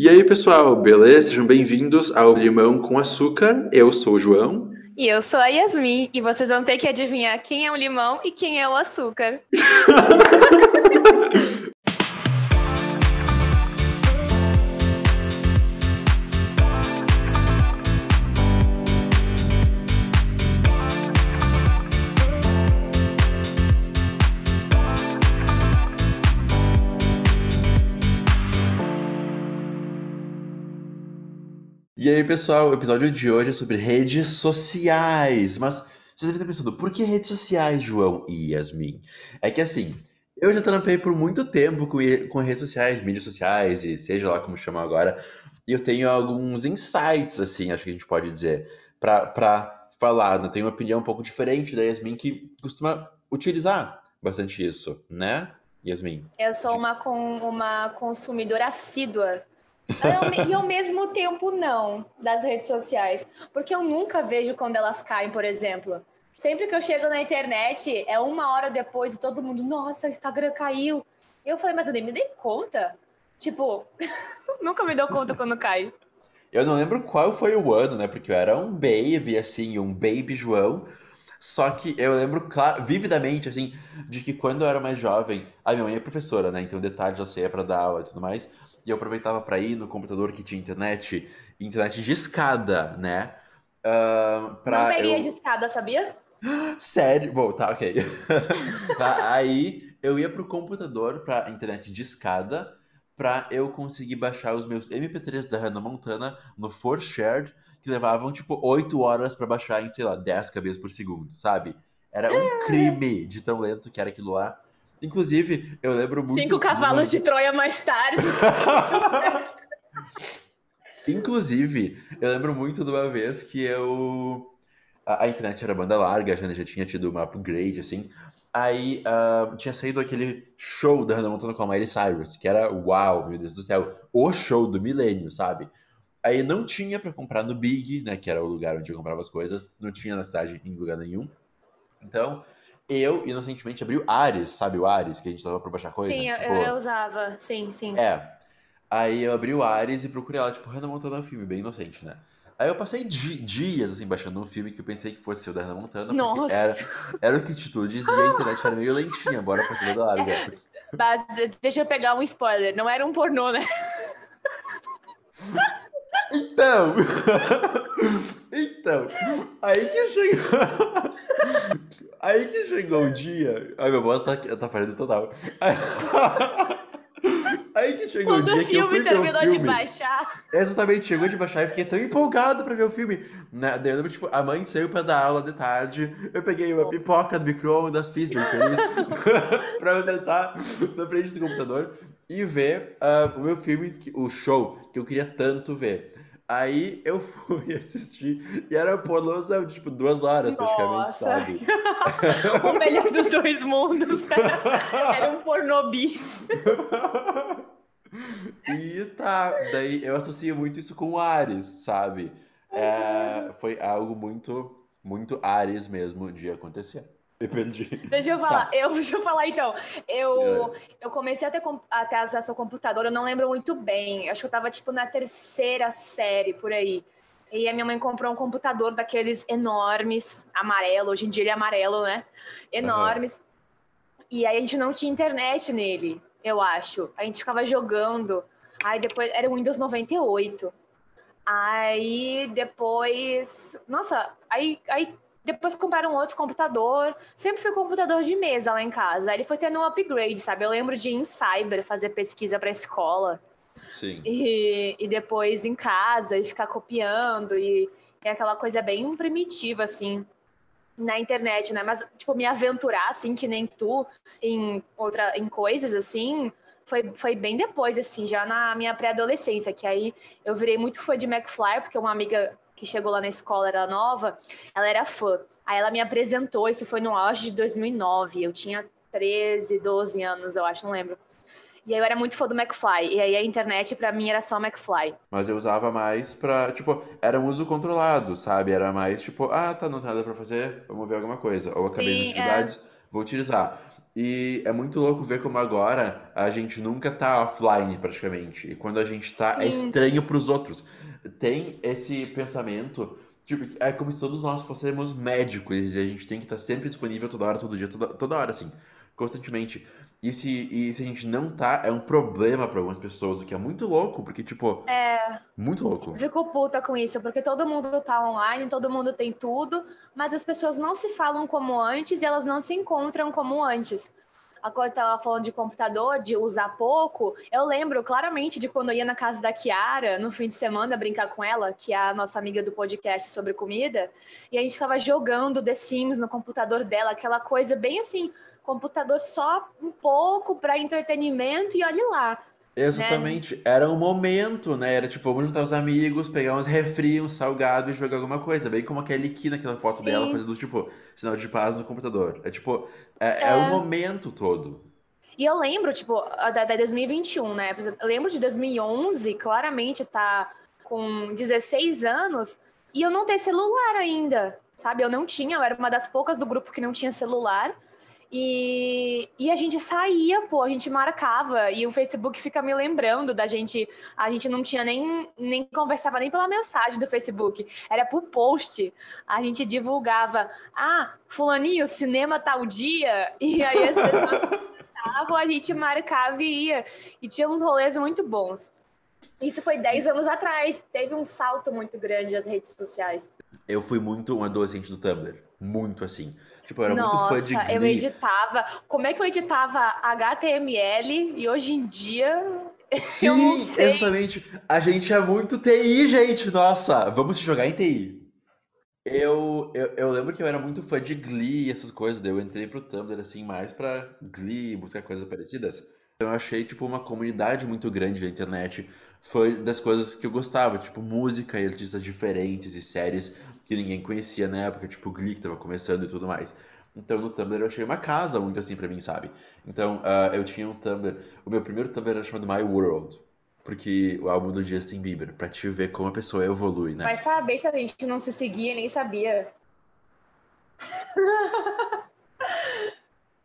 E aí, pessoal, beleza? Sejam bem-vindos ao Limão com Açúcar. Eu sou o João. E eu sou a Yasmin, e vocês vão ter que adivinhar quem é o limão e quem é o açúcar. E aí, pessoal, o episódio de hoje é sobre redes sociais. Mas vocês devem estar pensando, por que redes sociais, João e Yasmin? É que assim, eu já trampei por muito tempo com, com redes sociais, mídias sociais, e seja lá como chamar agora, e eu tenho alguns insights, assim, acho que a gente pode dizer, para falar. Eu tenho uma opinião um pouco diferente da Yasmin, que costuma utilizar bastante isso, né, Yasmin? Eu sou uma, com, uma consumidora assídua e ao mesmo tempo não, das redes sociais. Porque eu nunca vejo quando elas caem, por exemplo. Sempre que eu chego na internet, é uma hora depois e todo mundo, nossa, o Instagram caiu. Eu falei, mas eu nem me dei conta. Tipo, nunca me dou conta quando cai. Eu não lembro qual foi o ano, né? Porque eu era um baby, assim, um baby João. Só que eu lembro claro, vividamente, assim, de que quando eu era mais jovem, a minha mãe é professora, né? Então detalhes eu sei é pra dar aula e tudo mais e eu aproveitava para ir no computador que tinha internet, internet de escada, né? Uh, pra Não peguei eu... de escada, sabia? Sério? Bom, tá, ok. tá, aí eu ia pro computador pra internet de escada pra eu conseguir baixar os meus MP3 da Hannah Montana no 4Shared, que levavam, tipo, 8 horas para baixar em, sei lá, 10 cabeças por segundo, sabe? Era um crime de tão lento que era aquilo lá. Inclusive, eu lembro muito. Cinco cavalos de Troia mais tarde. Inclusive, eu lembro muito de uma vez que eu. A, a internet era banda larga, já, já tinha tido uma upgrade, assim. Aí uh, tinha saído aquele show da Hannah Montana com a Miley Cyrus, que era uau, meu Deus do céu, o show do milênio, sabe? Aí não tinha para comprar no Big, né, que era o lugar onde eu comprava as coisas, não tinha na cidade em lugar nenhum. Então, eu, inocentemente, abri o Ares, sabe o Ares, que a gente usava pra baixar coisa? Sim, tipo... eu, eu, usava, sim, sim. É. Aí eu abri o Ares e procurei lá, tipo, Hannah Montana é um filme, bem inocente, né? Aí eu passei di dias, assim, baixando um filme que eu pensei que fosse o da Hannah Montana, Nossa. porque era, era o que o título dizia, a internet era meio lentinha, bora pra cima da larga. Porque... Mas deixa eu pegar um spoiler, não era um pornô, né? Então, então, aí que chegou, aí que chegou o dia, ai meu voz tá, tá fazendo total, aí que chegou Quando o dia o que eu fui terminou filme, de baixar. Exatamente, chegou de baixar e fiquei tão empolgado pra ver o filme? Daí eu lembro, tipo, a mãe saiu pra dar aula de tarde, eu peguei uma pipoca do micro-ondas, fiz bem feliz, pra eu sentar na frente do computador e ver uh, o meu filme, o show, que eu queria tanto ver. Aí eu fui assistir e era pornozão, tipo, duas horas praticamente, Nossa. sabe? o melhor dos dois mundos. Era um pornobi. e tá, daí eu associo muito isso com o Ares, sabe? É, foi algo muito, muito Ares mesmo de acontecer. Depende. Deixa eu falar, tá. eu, deixa eu falar então. Eu, é. eu comecei a ter, a ter acesso ao computador, eu não lembro muito bem. Acho que eu tava tipo na terceira série por aí. E a minha mãe comprou um computador daqueles enormes, amarelo, hoje em dia ele é amarelo, né? Enormes. Uhum. E aí a gente não tinha internet nele, eu acho. A gente ficava jogando. Aí depois era o Windows 98. Aí depois. Nossa, aí, aí depois compraram outro computador. Sempre foi computador de mesa lá em casa. Aí ele foi tendo um upgrade, sabe? Eu lembro de ir em cyber fazer pesquisa para escola. Sim. E, e depois em casa e ficar copiando. E é aquela coisa bem primitiva, assim, na internet, né? Mas, tipo, me aventurar, assim, que nem tu, em, outra, em coisas, assim, foi, foi bem depois, assim, já na minha pré-adolescência, que aí eu virei muito fã de McFly, porque uma amiga que chegou lá na escola, era nova, ela era fã. Aí ela me apresentou, isso foi no auge de 2009, eu tinha 13, 12 anos, eu acho, não lembro. E aí eu era muito fã do McFly. E aí a internet para mim era só McFly. Mas eu usava mais pra, tipo, era um uso controlado, sabe? Era mais tipo, ah, tá, não tem nada pra fazer, vamos ver alguma coisa. Ou acabei Sim, nas atividades, é... vou utilizar. E é muito louco ver como agora a gente nunca tá offline praticamente. E quando a gente tá, é Sim. estranho pros outros. Tem esse pensamento, tipo, é como se todos nós fôssemos médicos e a gente tem que estar sempre disponível toda hora, todo dia, toda, toda hora, assim, constantemente. E se, e se a gente não tá, é um problema pra algumas pessoas, o que é muito louco, porque, tipo, É, muito louco. eu fico puta com isso, porque todo mundo tá online, todo mundo tem tudo, mas as pessoas não se falam como antes e elas não se encontram como antes. Agora eu tava falando de computador, de usar pouco. Eu lembro claramente de quando eu ia na casa da Kiara no fim de semana brincar com ela, que é a nossa amiga do podcast sobre comida, e a gente ficava jogando The Sims no computador dela, aquela coisa bem assim, computador só um pouco para entretenimento e olhe lá. Exatamente, era um momento, né? Era tipo, vamos juntar os amigos, pegar uns refri, um salgado e jogar alguma coisa. Bem como aquele aqui naquela foto dela Sim. fazendo, tipo, sinal de paz no computador. É tipo, é, é É. o momento todo. E eu lembro, tipo, da, da 2021, né? Eu lembro de 2011, claramente tá com 16 anos, e eu não ter celular ainda, sabe? Eu não tinha, eu era uma das poucas do grupo que não tinha celular. E, e a gente saía, pô, a gente marcava, e o Facebook fica me lembrando da gente. A gente não tinha nem, nem conversava nem pela mensagem do Facebook, era por post. A gente divulgava, ah, fulaninho, cinema tal dia, e aí as pessoas comentavam, a gente marcava e ia. E tinha uns rolês muito bons. Isso foi 10 anos atrás, teve um salto muito grande nas redes sociais. Eu fui muito um adolescente do Tumblr. Muito assim. Tipo, eu era muito fã de Nossa, eu Glee. editava. Como é que eu editava HTML e hoje em dia Sim, exatamente. A gente é muito TI, gente. Nossa, vamos se jogar em TI. Eu, eu, eu lembro que eu era muito fã de Glee e essas coisas. Daí eu entrei pro Tumblr, assim, mais pra Glee, buscar coisas parecidas. Então eu achei, tipo, uma comunidade muito grande na internet. Foi das coisas que eu gostava, tipo, música e artistas diferentes e séries que ninguém conhecia na época, tipo Glee, que tava começando e tudo mais. Então no Tumblr eu achei uma casa muito assim pra mim, sabe? Então ah, eu tinha um Tumblr. O meu primeiro Tumblr era chamado My World. Porque o álbum do Justin Bieber, pra te ver como a pessoa evolui, né? Vai saber se a gente não se seguia, nem sabia.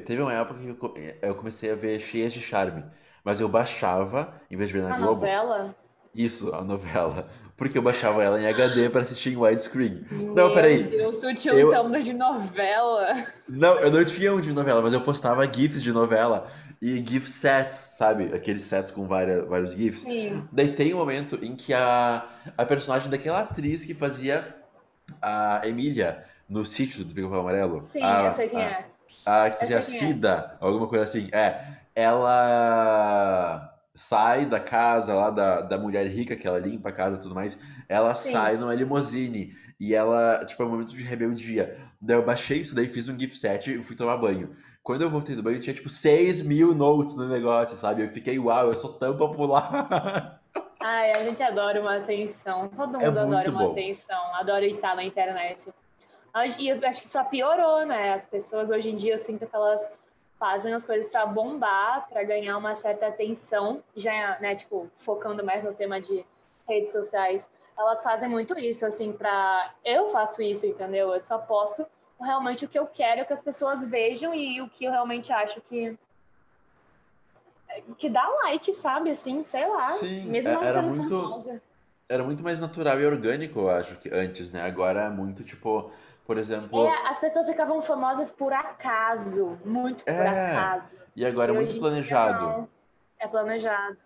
Teve uma época que co- eu comecei a ver Cheias de Charme, mas eu baixava, em vez de ver na A Globo, novela? isso, a novela, porque eu baixava ela em HD pra assistir em widescreen. Não, Meu peraí. Deus, tu tinha Eu- um Tumblr de novela. Não, eu não tinha um de novela, mas eu postava GIFs de novela e GIF sets, sabe? Aqueles sets com várias, vários GIFs. Sim. Daí tem um momento em que a, a personagem daquela atriz que fazia a Emília no sítio do Pica-Pau Amarelo. Sim, a, eu sei quem a- é. A que fazia a é. Cida, alguma coisa assim. É, ela sai da casa lá da, da mulher rica, que ela limpa a casa e tudo mais. Ela Sim. sai numa limousine. E ela, tipo, é um momento de rebeldia. Daí eu baixei isso daí, fiz um gift set e fui tomar banho. Quando eu voltei do banho, tinha tipo 6 mil notes no negócio, sabe? Eu fiquei, uau, eu sou tão popular. Ai, a gente adora uma atenção. Todo É mundo adora muito uma bom. atenção, adora estar na internet. E eu acho que só piorou, né? As pessoas hoje em dia eu sinto que elas fazem as coisas para bombar, para ganhar uma certa atenção, já, né, tipo, focando mais no tema de redes sociais. Elas fazem muito isso, assim, para eu faço isso, entendeu? Eu só posto realmente o que eu quero que as pessoas vejam e o que eu realmente acho que que dá like, sabe? Assim, sei lá. Sim, mesmo é- não era sendo muito- famosa. Era muito mais natural e orgânico, eu acho, que antes, né? Agora é muito, tipo, por exemplo. É, as pessoas ficavam famosas por acaso, muito por É, acaso. E agora é muito planejado. não. É planejado.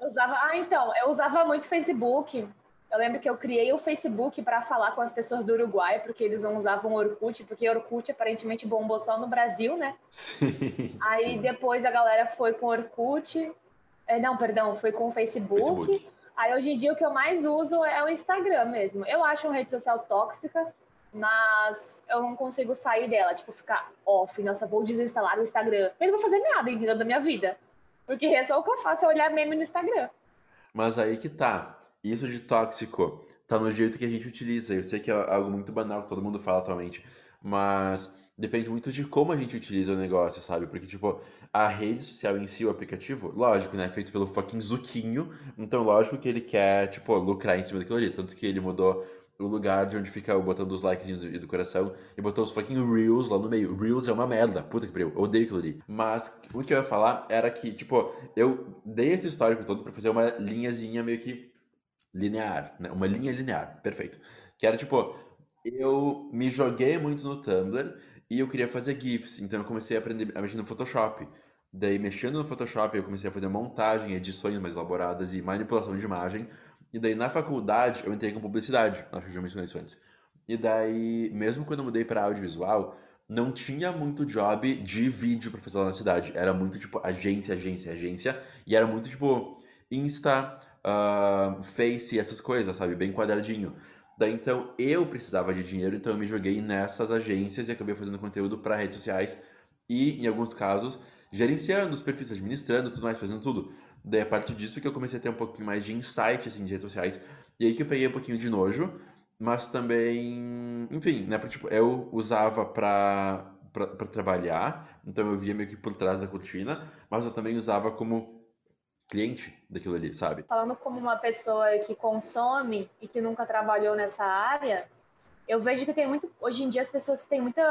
Eu usava, ah, então, eu usava muito Facebook. Eu lembro que eu criei o Facebook para falar com as pessoas do Uruguai, porque eles não usavam Orkut, porque Orkut aparentemente bombou só no Brasil, né? Sim, Aí sim. depois a galera foi com Orkut. É, não, perdão, foi com o Facebook. Facebook. Aí hoje em dia o que eu mais uso é o Instagram mesmo. Eu acho uma rede social tóxica, mas eu não consigo sair dela, tipo, ficar off, nossa, vou desinstalar o Instagram. Eu não vou fazer nada, entendeu, da minha vida. Porque é só o que eu faço, é olhar meme no Instagram. Mas aí que tá. Isso de tóxico tá no jeito que a gente utiliza. Eu sei que é algo muito banal que todo mundo fala atualmente, mas depende muito de como a gente utiliza o negócio, sabe? Porque, tipo, a rede social em si, o aplicativo, lógico, né? Feito pelo fucking Zuquinho, então lógico que ele quer, tipo, lucrar em cima daquilo ali. Tanto que ele mudou o lugar de onde fica o botão dos likes e do coração e botou os fucking Reels lá no meio. Reels é uma merda, puta que pariu, eu odeio aquilo ali. Mas o que eu ia falar era que, tipo, eu dei esse histórico todo pra fazer uma linhazinha meio que linear, né? Uma linha linear, perfeito. Que era tipo, eu me joguei muito no Tumblr e eu queria fazer GIFs, então eu comecei a aprender a mexer no Photoshop. Daí, mexendo no Photoshop, eu comecei a fazer montagem, edições mais elaboradas e manipulação de imagem. E daí na faculdade eu entrei com publicidade, acho que já mencionei isso antes. E daí, mesmo quando eu mudei para audiovisual, não tinha muito job de vídeo lá na cidade. Era muito tipo agência, agência, agência. E era muito tipo Insta, uh, Face, essas coisas, sabe? Bem quadradinho. Daí então eu precisava de dinheiro, então eu me joguei nessas agências e acabei fazendo conteúdo para redes sociais e, em alguns casos, gerenciando os perfis, administrando, tudo mais, fazendo tudo. Daí, a partir disso que eu comecei a ter um pouquinho mais de insight, assim, de redes sociais. E aí que eu peguei um pouquinho de nojo, mas também, enfim, né, porque, tipo, eu usava pra, pra trabalhar, então eu via meio que por trás da cortina, mas eu também usava como cliente daquilo ali, sabe? Falando como uma pessoa que consome e que nunca trabalhou nessa área, eu vejo que tem muito. Hoje em dia as pessoas têm muita.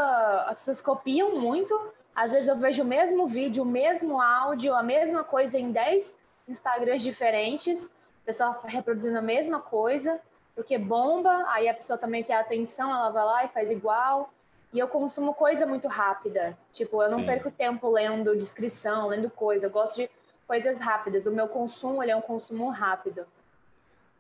As pessoas copiam muito. Às vezes eu vejo o mesmo vídeo, o mesmo áudio, a mesma coisa em 10 Instagrams diferentes, a pessoa reproduzindo a mesma coisa, porque bomba, aí a pessoa também quer atenção, ela vai lá e faz igual. E eu consumo coisa muito rápida. Tipo, eu não Sim. perco tempo lendo descrição, lendo coisa. Eu gosto de coisas rápidas. O meu consumo, ele é um consumo rápido.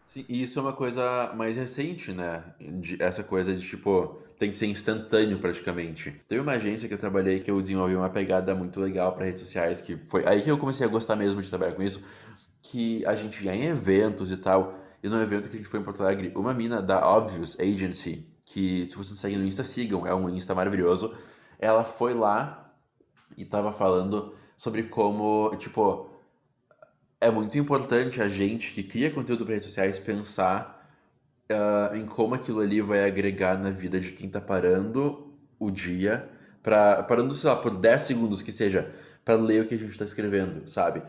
Sim, e isso é uma coisa mais recente, né? De, essa coisa de, tipo, tem que ser instantâneo praticamente. Teve uma agência que eu trabalhei que eu desenvolvi uma pegada muito legal para redes sociais, que foi aí que eu comecei a gostar mesmo de trabalhar com isso, que a gente ia em eventos e tal, e no evento que a gente foi em Porto Alegre, uma mina da Obvious Agency, que se vocês não seguem no Insta, sigam, é um Insta maravilhoso, ela foi lá e tava falando sobre como, tipo, é muito importante a gente que cria conteúdo para redes sociais pensar uh, em como aquilo ali vai agregar na vida de quem está parando o dia, pra, parando, sei lá, por 10 segundos que seja, para ler o que a gente está escrevendo, sabe?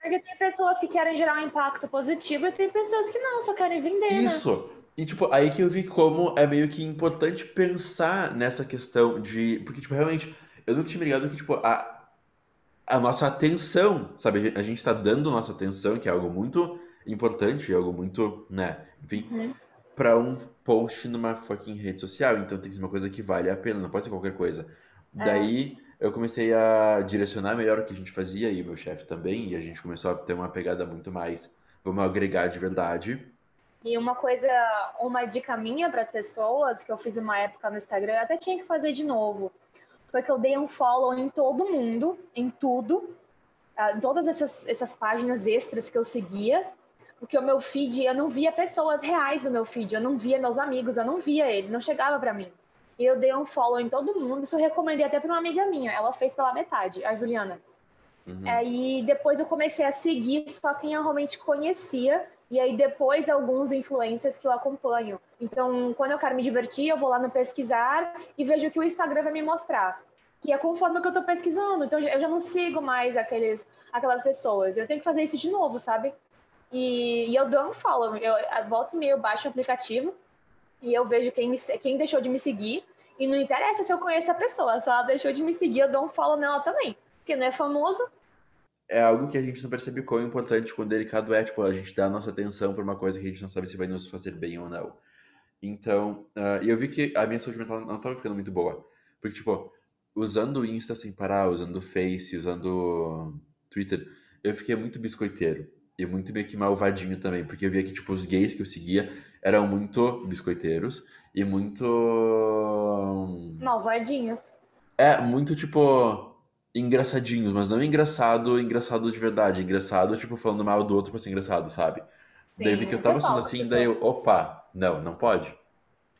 Porque tem pessoas que querem gerar um impacto positivo e tem pessoas que não, só querem vender. Né? Isso. Né? E, tipo, aí que eu vi como é meio que importante pensar nessa questão de. Porque, tipo, realmente, eu não tinha me ligado que, tipo, a, a nossa atenção, sabe? A gente está dando nossa atenção, que é algo muito importante, algo muito, né? Enfim, uhum. para um post numa fucking rede social. Então tem que ser uma coisa que vale a pena, não pode ser qualquer coisa. É. Daí eu comecei a direcionar melhor o que a gente fazia e o meu chefe também, e a gente começou a ter uma pegada muito mais, vamos agregar de verdade. E uma coisa, uma dica minha para as pessoas que eu fiz uma época no Instagram, eu até tinha que fazer de novo foi que eu dei um follow em todo mundo, em tudo, ah, em todas essas, essas páginas extras que eu seguia, porque o meu feed, eu não via pessoas reais no meu feed, eu não via meus amigos, eu não via ele, não chegava para mim. E eu dei um follow em todo mundo, isso eu recomendei até para uma amiga minha, ela fez pela metade, a Juliana. Uhum. Aí depois eu comecei a seguir só quem eu realmente conhecia, e aí depois alguns influencers que eu acompanho. Então, quando eu quero me divertir, eu vou lá no pesquisar e vejo o que o Instagram vai me mostrar. Que é conforme o que eu tô pesquisando. Então, eu já não sigo mais aqueles, aquelas pessoas. Eu tenho que fazer isso de novo, sabe? E, e eu dou um follow. Eu volto e meio, baixo o aplicativo e eu vejo quem, me, quem deixou de me seguir. E não interessa se eu conheço a pessoa. Se ela deixou de me seguir, eu dou um follow nela também. Porque não é famoso, é algo que a gente não percebe quão importante, quão delicado é, tipo, a gente dar a nossa atenção para uma coisa que a gente não sabe se vai nos fazer bem ou não. Então, uh, eu vi que a minha saúde mental não estava ficando muito boa. Porque, tipo, usando o Insta sem parar, usando o Face, usando Twitter, eu fiquei muito biscoiteiro. E muito meio que malvadinho também, porque eu via que, tipo, os gays que eu seguia eram muito biscoiteiros e muito... Malvadinhos. É, muito, tipo engraçadinhos, mas não engraçado, engraçado de verdade. Engraçado, tipo, falando mal do outro pra ser engraçado, sabe? Sim, daí vi que eu tava sendo assim, daí eu, opa, não, não pode.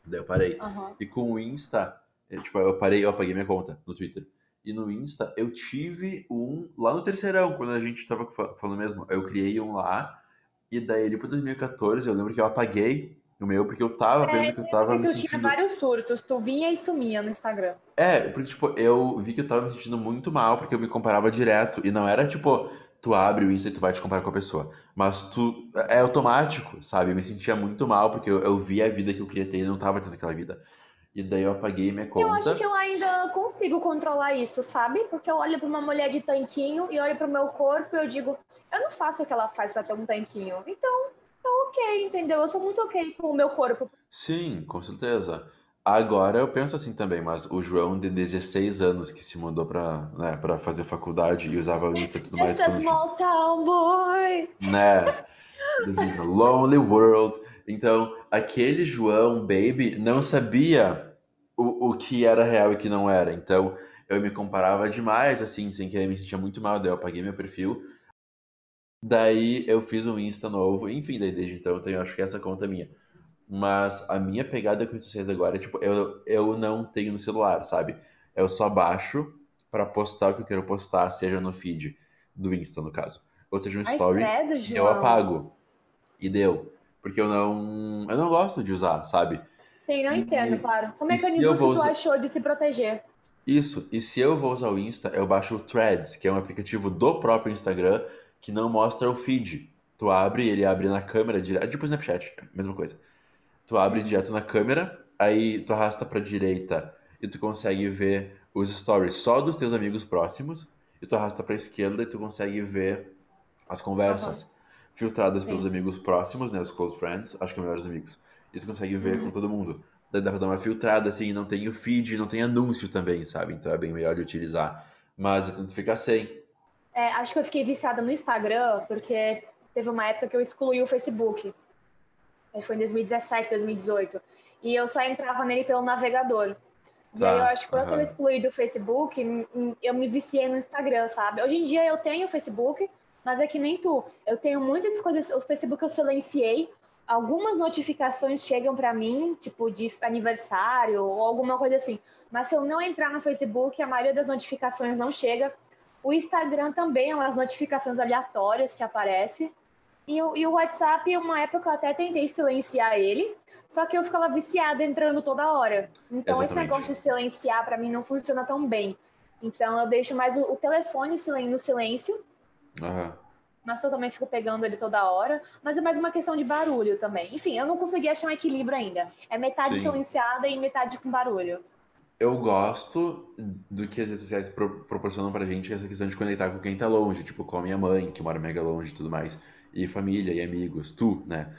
Daí eu parei. Uhum. E com o Insta, eu, tipo, eu parei, eu apaguei minha conta no Twitter. E no Insta, eu tive um lá no terceirão, quando a gente tava falando mesmo. Eu criei um lá, e daí ele pro 2014, eu lembro que eu apaguei o meu, porque eu tava é, vendo que eu tava me sentindo... Tu tinha vários surtos, tu vinha e sumia no Instagram. É, porque, tipo, eu vi que eu tava me sentindo muito mal, porque eu me comparava direto, e não era, tipo, tu abre o Insta e tu vai te comparar com a pessoa. Mas tu é automático, sabe? Eu me sentia muito mal porque eu, eu via a vida que eu queria ter e não tava tendo aquela vida. E daí eu apaguei minha conta. Eu acho que eu ainda consigo controlar isso, sabe? Porque eu olho para uma mulher de tanquinho e olho para o meu corpo e eu digo, eu não faço o que ela faz para ter um tanquinho. Então, tá ok, entendeu? Eu sou muito ok com o meu corpo. Sim, com certeza. Agora eu penso assim também, mas o João de 16 anos que se mudou pra, né, pra fazer faculdade e usava o Insta e tudo Just mais. a quando- small town boy. né? Lonely World. Então, aquele João Baby não sabia o, o que era real e o que não era. Então, eu me comparava demais, assim, sem querer, me sentia muito mal. Daí eu apaguei meu perfil. Daí eu fiz um Insta novo. Enfim, daí desde então eu tenho, acho que essa conta é minha. Mas a minha pegada com redes sociais agora é tipo, eu, eu não tenho no celular, sabe? Eu só baixo pra postar o que eu quero postar, seja no feed do Insta, no caso. Ou seja, um Ai, story. credo, Eu apago. E deu. Porque eu não. Eu não gosto de usar, sabe? Sim, não entendo, E- claro. São mecanismos que tu usar- achou de se proteger. Isso. E se eu vou usar o Insta, eu baixo o Threads, que é um aplicativo do próprio Instagram que não mostra o feed. Tu abre, ele abre na câmera direto. Tipo o Snapchat, mesma coisa. Tu abre direto na câmera, aí tu arrasta pra direita e tu consegue ver os stories só dos teus amigos próximos. E tu arrasta pra esquerda e tu consegue ver as conversas filtradas Sim. pelos amigos próximos, né? Os close friends, acho que é melhores amigos. E tu consegue ver com todo mundo. Daí dá pra dar uma filtrada, assim, não tem o feed, não tem anúncio também, sabe? Então é bem melhor de utilizar. Mas eu tento ficar sem. É, acho que eu fiquei viciada no Instagram, porque teve uma época que eu excluí o Facebook. Aí Foi em 2017, 2018. E eu só entrava nele pelo navegador. E Tá, aí eu acho que quando eu aham. excluí do Facebook, eu me viciei no Instagram, sabe? Hoje em dia eu tenho o Facebook, mas é que nem tu. Eu tenho muitas coisas. O Facebook eu silenciei. Algumas notificações chegam pra mim, tipo de aniversário ou alguma coisa assim. Mas se eu não entrar no Facebook, a maioria das notificações não chega. O Instagram também é umas notificações aleatórias que aparecem. E o, e o WhatsApp, uma época eu até tentei silenciar ele, só que eu ficava viciada entrando toda hora. Então esse Exatamente. negócio de silenciar pra mim não funciona tão bem. Então eu deixo mais o, o telefone no silêncio, Aham. mas eu também fico pegando ele toda hora. Mas é mais uma questão de barulho também. Enfim, eu não consegui achar um equilíbrio ainda. É metade Sim. silenciada e metade com barulho. Eu gosto do que as redes sociais pro- proporcionam pra gente essa questão de conectar com quem tá longe, tipo com a minha mãe, que mora mega longe e tudo mais, e família e amigos, tu, né?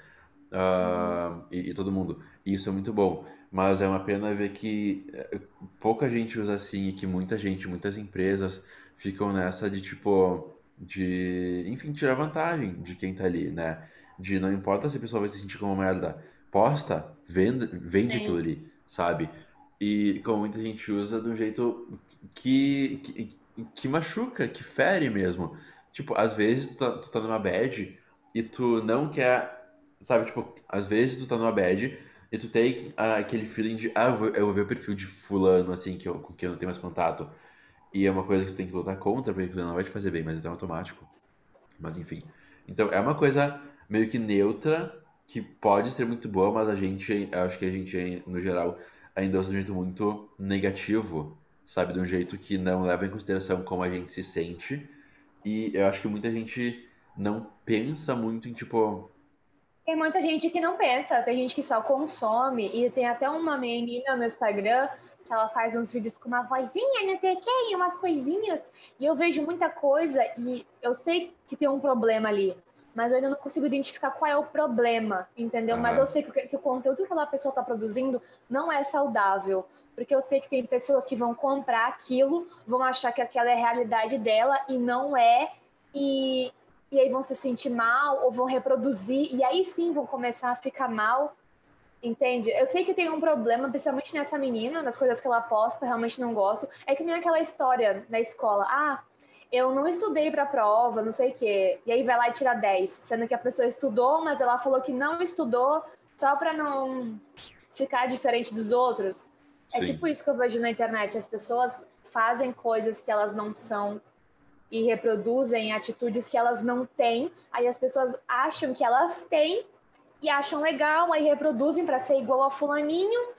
Ah, e, e todo mundo. E isso é muito bom. Mas é uma pena ver que eh, pouca gente usa assim e que muita gente, muitas empresas ficam nessa de tipo, de, enfim, tirar vantagem de quem tá ali, né? De não importa se a pessoa vai se sentir como merda, posta, vende, vende Sim. aquilo ali, sabe? E como muita gente usa de um jeito que, que, que machuca, que fere mesmo. Tipo, às vezes tu tá, tu tá numa bad e tu não quer, sabe? Tipo, às vezes tu tá numa bad e tu tem aquele feeling de, ah, eu vou, ver o perfil de fulano, assim, que eu, com quem eu não tenho mais contato. E é uma coisa que tu tem que lutar contra, porque não vai te fazer bem, mas é tão automático. Mas enfim. Então é uma coisa meio que neutra, que pode ser muito boa, mas a gente, acho que a gente, no geral, ainda de um jeito muito negativo, sabe? De um jeito que não leva em consideração como a gente se sente. E eu acho que muita gente não pensa muito em, tipo, Tem muita gente que não pensa, tem gente que só consome, e tem até uma menina no Instagram que ela faz uns vídeos com uma vozinha, não sei o que, umas coisinhas, e eu vejo muita coisa e eu sei que tem um problema ali, mas eu ainda não consigo identificar qual é o problema, entendeu? Mas Aham. eu sei que, o- que o conteúdo que aquela pessoa está produzindo não é saudável, porque eu sei que tem pessoas que vão comprar aquilo, vão achar que aquela é a realidade dela e não é, e, e aí vão se sentir mal ou vão reproduzir e aí sim vão começar a ficar mal, entende? Eu sei que tem um problema, principalmente nessa menina, nas coisas que ela posta, realmente não gosto. É que nem aquela história na escola, ah, eu não estudei pra prova, não sei o quê, e aí vai lá e tira 10, sendo que a pessoa estudou, mas ela falou que não estudou só pra não ficar diferente dos outros. É sim. tipo isso que eu vejo na internet, as pessoas fazem coisas que elas não são e reproduzem atitudes que elas não têm. Aí as pessoas acham que elas têm e acham legal, aí reproduzem para ser igual a fulaninho,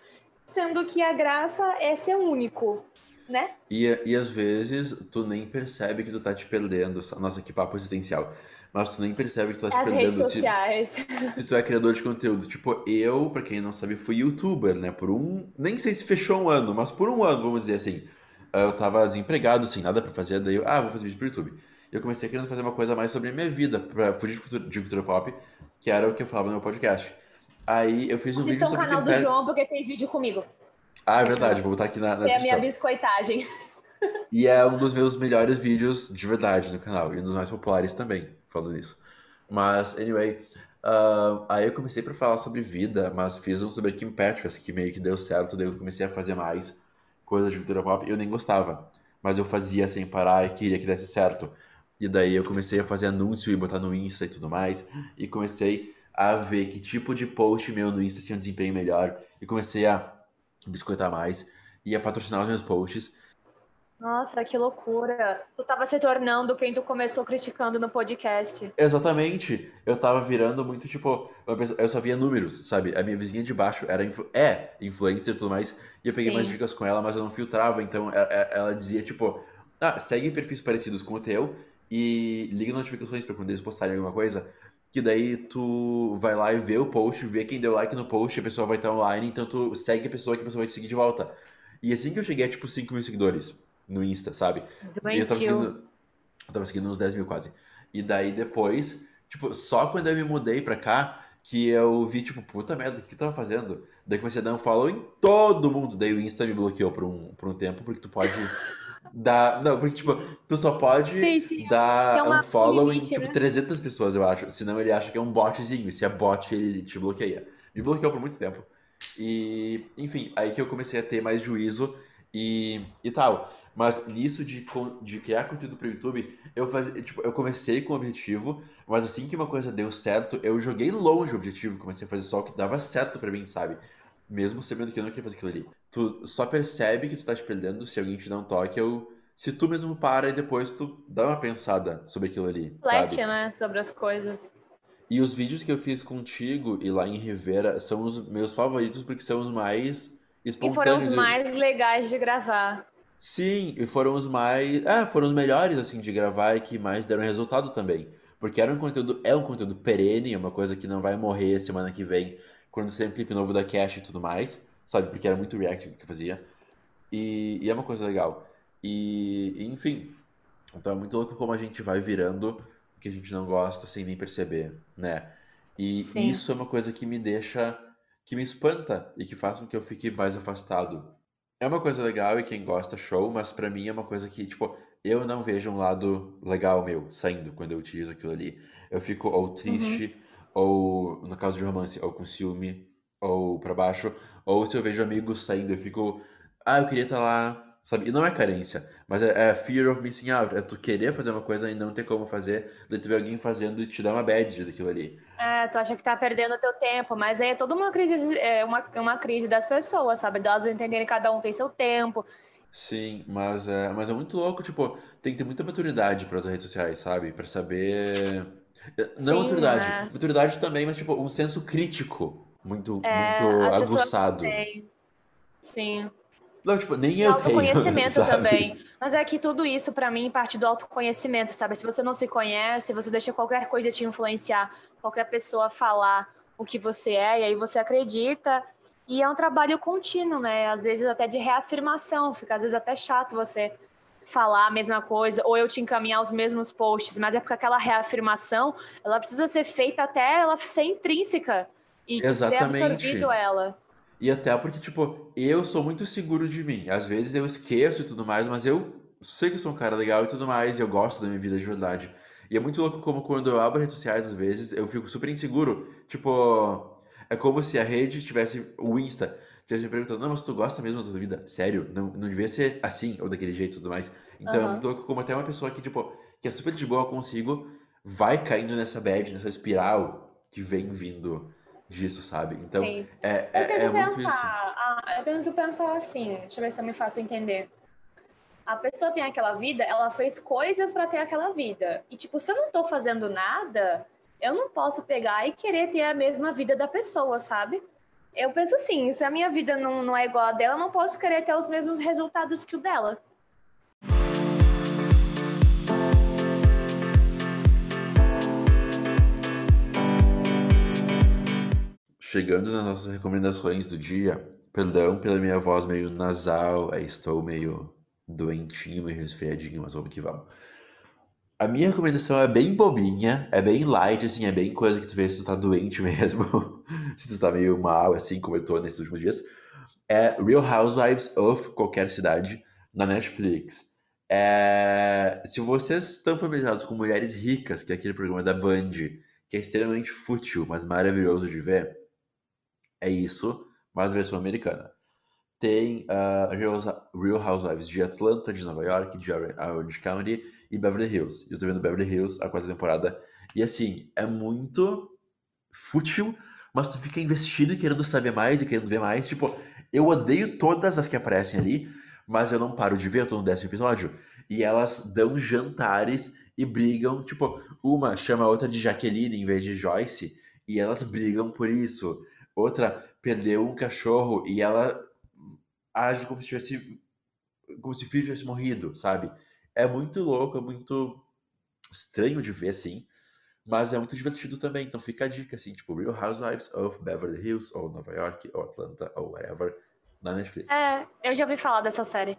sendo que a graça é ser único. Né? E, e às vezes tu nem percebe que tu tá te perdendo. Nossa, que papo existencial. Mas tu nem percebe que tu tá te As perdendo. redes se- sociais. Se tu é criador de conteúdo, tipo, eu, pra quem não sabe, fui youtuber, né? Por um. Nem sei se fechou um ano, mas por um ano, vamos dizer assim. Ah, Eu tava desempregado, sem nada pra fazer, daí eu, ah, vou fazer vídeo pro YouTube. E eu comecei querendo fazer uma coisa mais sobre a minha vida, pra fugir de cultura, de cultura pop, que era o que eu falava no meu podcast. Aí eu fiz um vídeo Assistam o sobre canal do tempero. João, porque tem vídeo comigo. Ah, é verdade, vou botar aqui na, na É a minha biscoitagem. E é um dos meus melhores vídeos de verdade no canal, e um dos mais populares também, falando nisso. Mas, anyway, ah, aí eu comecei pra falar sobre vida, mas fiz um sobre Kim Petras, que meio que deu certo, daí eu comecei a fazer mais coisas de cultura pop, e eu nem gostava, mas eu fazia sem parar e queria que desse certo. E daí eu comecei a fazer anúncio e botar no Insta e tudo mais, e comecei a ver que tipo de post meu no Insta tinha um desempenho melhor, e comecei a biscoitar mais, e a patrocinar os meus posts, Nossa, que loucura. Tu tava se tornando quem tu começou criticando no podcast. Exatamente. Eu tava virando muito, tipo, eu só via números, sabe? A minha vizinha de baixo era influ- é influencer e tudo mais, e eu peguei Sim. mais dicas com ela, mas eu não filtrava, então é- é- ela dizia, tipo, ah, segue perfis parecidos com o teu e liga notificações pra quando eles postarem alguma coisa, que daí tu vai lá e vê o post, vê quem deu like no post, a pessoa vai estar online, então tu segue a pessoa que a pessoa vai te seguir de volta. E assim que eu cheguei a, tipo, 5 mil seguidores no Insta, sabe? E eu tava seguindo, eu tava seguindo uns 10 mil quase. E daí depois, tipo, só quando eu me mudei pra cá, que eu vi, tipo, puta merda, o que que eu tava fazendo? Daí comecei a dar um follow em todo mundo. Daí o Insta me bloqueou por um, por um tempo, porque tu pode dar. Não, porque, tipo, tu só pode Sim, sim. dar Tem uma um follow em, tipo, né? 300 pessoas, eu acho. Senão ele acha que é um botzinho. E se é bot, ele te bloqueia. Me bloqueou por muito tempo. E, enfim, aí que eu comecei a ter mais juízo e, e tal. Mas nisso de, de criar conteúdo pro YouTube, eu fazia, tipo, eu comecei com o objetivo, mas assim que uma coisa deu certo, eu joguei longe o objetivo, comecei a fazer só o que dava certo pra mim, sabe? Mesmo sabendo que eu não queria fazer aquilo ali. Tu só percebe que tu tá te perdendo se alguém te dá um toque, ou se tu mesmo para e depois tu dá uma pensada sobre aquilo ali, Reflete, né, sobre as coisas. E os vídeos que eu fiz contigo e lá em Rivera são os meus favoritos porque são os mais E foram os espontâneos. mais legais de gravar. Sim, e foram os mais. É, foram os melhores, assim, de gravar e que mais deram resultado também. Porque era um conteúdo, é um conteúdo perene, é uma coisa que não vai morrer semana que vem, quando tem um clipe novo da Cash e tudo mais, sabe? Porque era muito react que eu fazia. E, e é uma coisa legal. E, e, enfim. Então é muito louco como a gente vai virando o que a gente não gosta sem nem perceber, né? E Sim. isso é uma coisa que me deixa, que me espanta e que faz com que eu fique mais afastado. É uma coisa legal e quem gosta, show, mas pra mim é uma coisa que, tipo, eu não vejo um lado legal meu saindo quando eu utilizo aquilo ali. Eu fico ou triste, ou, no caso de romance, ou com ciúme, ou pra baixo, ou se eu vejo amigos saindo, eu fico, ah, eu queria estar lá, sabe? E não é carência, mas é, é fear of missing out, é tu querer fazer uma coisa e não ter como fazer, daí tu vê alguém fazendo e te dá uma bad daquilo ali. É, tu acha que tá perdendo o teu tempo, mas é toda uma crise, é uma, uma crise das pessoas, sabe? Delas entenderem que cada um tem seu tempo. Sim, mas é, mas é muito louco, tipo, tem que ter muita maturidade para usar redes sociais, sabe? Pra saber. Eh, Não Sim, maturidade, né? maturidade também, mas tipo, um senso crítico muito, É, muito aguçado. Sim. Não, tipo, nem E eu tenho, autoconhecimento sabe? também. Mas é que tudo isso, pra mim, parte do autoconhecimento, sabe? Se você não se conhece, você deixa qualquer coisa te influenciar, qualquer pessoa falar o que você é, e aí você acredita. E é um trabalho contínuo, né? Às vezes até de reafirmação, fica às vezes até chato você falar a mesma coisa, ou eu te encaminhar os mesmos posts, mas é porque aquela reafirmação, ela precisa ser feita até ela ser intrínseca e tu ter Exatamente. absorvido ela. E até porque, tipo, eu sou muito seguro de mim. Às vezes eu esqueço e tudo mais, mas eu sei que eu sou um cara legal e tudo mais, e eu gosto da minha vida de verdade. E é muito louco como quando eu abro redes sociais, às vezes, eu fico super inseguro. Tipo, é como se a rede tivesse, o Insta, tivesse me perguntando, não, mas tu gosta mesmo da tua vida? Sério? Não, não devia ser assim, ou daquele jeito e tudo mais. Então Aham. muito louco como até uma pessoa que, tipo, que é super de boa consigo, vai caindo nessa bad, nessa espiral que vem vindo disso, sabe? Então, Sim. é, Eu é, tento é muito pensar, isso. ah, eu tento pensar assim, deixa eu ver se eu me faço entender. A pessoa tem aquela vida, ela fez coisas pra ter aquela vida. E tipo, se eu não tô fazendo nada, eu não posso pegar e querer ter a mesma vida da pessoa, sabe? Eu penso assim, se a minha vida não, não é igual a dela, eu não posso querer ter os mesmos resultados que o dela. Chegando nas nossas recomendações do dia, perdão pela minha voz meio nasal, estou meio doentinho, meio resfriadinho, mas vamos que vamos. A minha recomendação é bem bobinha, é bem light, assim, é bem coisa que tu vê se tu tá doente mesmo, se tu tá meio mal, assim, como eu tô nesses últimos dias. É Real Housewives of qualquer cidade na Netflix. É... Se vocês estão familiarizados com Mulheres Ricas, que é aquele programa da Band, que é extremamente fútil, mas maravilhoso de ver, é isso, mas versão americana. Tem uh, Real Housewives de Atlanta, de Nova York, de Orange County e Beverly Hills. Eu tô vendo Beverly Hills a quarta temporada. E assim, é muito fútil, mas tu fica investido e querendo saber mais e querendo ver mais. Tipo, eu odeio todas as que aparecem ali, mas eu não paro de ver, eu tô no décimo episódio. E elas dão jantares e brigam. Tipo, uma chama a outra de Jaqueline em vez de Joyce, e elas brigam por isso. Outra perdeu um cachorro e ela age como se tivesse como se o filho tivesse morrido, sabe? É muito louco, é muito estranho de ver assim, mas é muito divertido também. Então fica a dica assim, tipo Real Housewives of Beverly Hills ou Nova York ou Atlanta ou whatever na Netflix. É, eu já ouvi falar dessa série.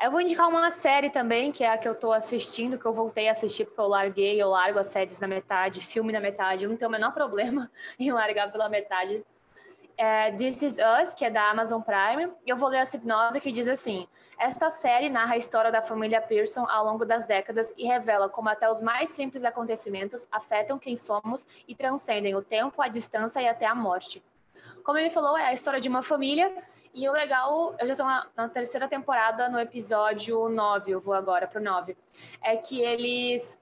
Eu vou indicar uma série também, que é a que eu tô assistindo, que eu voltei a assistir porque eu larguei, eu largo as séries na metade, filme na metade, eu não tenho o menor problema em largar pela metade é This Is Us, que é da Amazon Prime. Eu vou ler a sinopse que diz assim: Esta série narra a história da família Pearson ao longo das décadas e revela como até os mais simples acontecimentos afetam quem somos e transcendem o tempo, a distância e até a morte. Como ele falou, é a história de uma família. E o legal, eu já estou na, terceira temporada, no episódio 9, eu vou agora para o 9, é que eles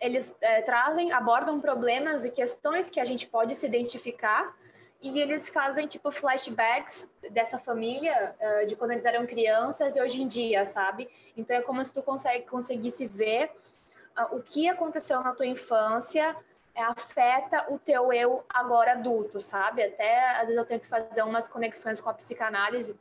eles é, trazem, abordam problemas e questões que a gente pode se identificar e eles fazem tipo flashbacks dessa família uh, de quando eles eram crianças e hoje em dia, sabe? Então é como se tu consegue conseguisse ver uh, o que aconteceu na tua infância é, afeta o teu eu agora adulto, sabe? Até às vezes eu tento fazer umas conexões com a psicanálise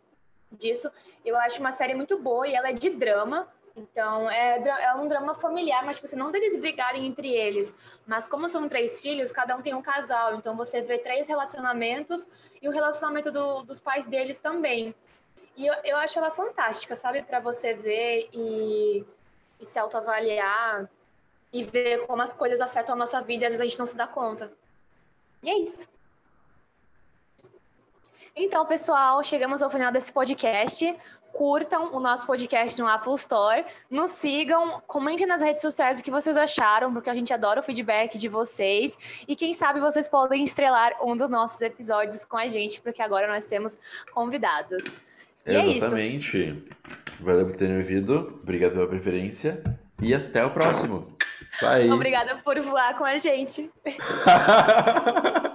disso. Eu acho uma série muito boa e ela é de drama. Então, é, é um drama familiar, mas tipo, não deles brigarem entre eles. Mas como são três filhos, cada um tem um casal. Então, você vê três relacionamentos e o relacionamento do, dos pais deles também. E eu, eu acho ela fantástica, sabe? Para você ver e, e se autoavaliar e ver como as coisas afetam a nossa vida e às vezes a gente não se dá conta. E é isso. Então, pessoal, chegamos ao final desse podcast curtam o nosso podcast no Apple Store, nos sigam, comentem nas redes sociais o que vocês acharam, porque a gente adora o feedback de vocês. E quem sabe vocês podem estrelar um dos nossos episódios com a gente, porque agora nós temos convidados. E Exatamente. É Valeu por terem ouvido, obrigado pela preferência e até o próximo. Bye. Obrigada por voar com a gente.